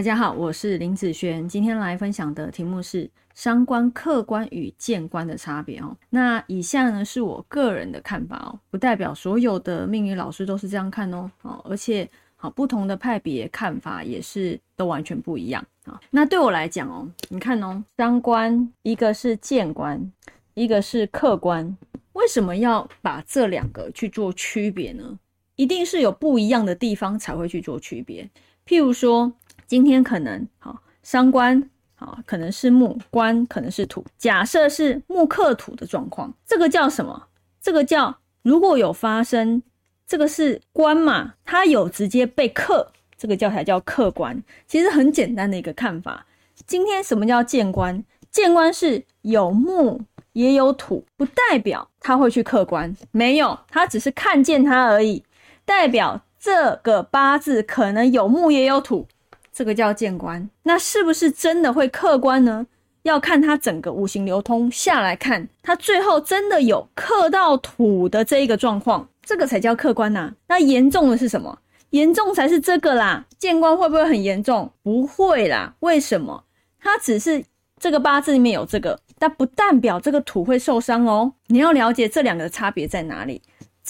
大家好，我是林子轩，今天来分享的题目是伤官、客观与见官的差别哦。那以下呢是我个人的看法哦，不代表所有的命理老师都是这样看哦。哦，而且好不同的派别看法也是都完全不一样啊。那对我来讲哦，你看哦，伤官一个是见官，一个是客观，为什么要把这两个去做区别呢？一定是有不一样的地方才会去做区别，譬如说。今天可能好伤官好，可能是木官，可能是土。假设是木克土的状况，这个叫什么？这个叫如果有发生，这个是官嘛？它有直接被克，这个叫才叫客观。其实很简单的一个看法。今天什么叫见官？见官是有木也有土，不代表他会去客观，没有，他只是看见它而已。代表这个八字可能有木也有土。这个叫见官，那是不是真的会客观呢？要看它整个五行流通下来看，它最后真的有克到土的这一个状况，这个才叫客观呐。那严重的是什么？严重才是这个啦。见官会不会很严重？不会啦。为什么？它只是这个八字里面有这个，但不代表这个土会受伤哦。你要了解这两个差别在哪里。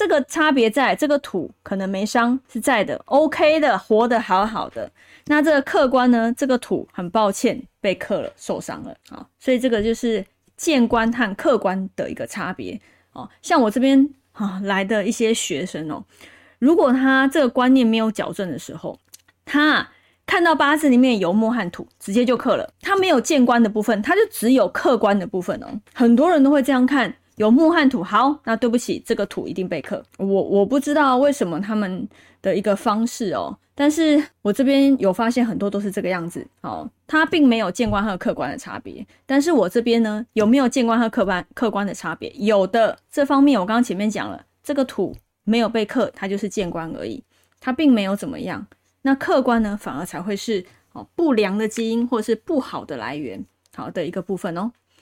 这个差别在这个土可能没伤是在的，OK 的，活得好好的。那这个客观呢？这个土很抱歉被克了，受伤了啊。所以这个就是见官和客观的一个差别哦。像我这边啊来的一些学生哦，如果他这个观念没有矫正的时候，他看到八字里面有木和土，直接就克了。他没有见官的部分，他就只有客观的部分哦。很多人都会这样看。有木和土，好，那对不起，这个土一定被克。我我不知道为什么他们的一个方式哦，但是我这边有发现很多都是这个样子，哦，它并没有见官和客观的差别。但是我这边呢，有没有见官和客观客观的差别？有的，这方面我刚刚前面讲了，这个土没有被克，它就是见官而已，它并没有怎么样。那客观呢，反而才会是哦不良的基因或者是不好的来源，好的一个部分哦。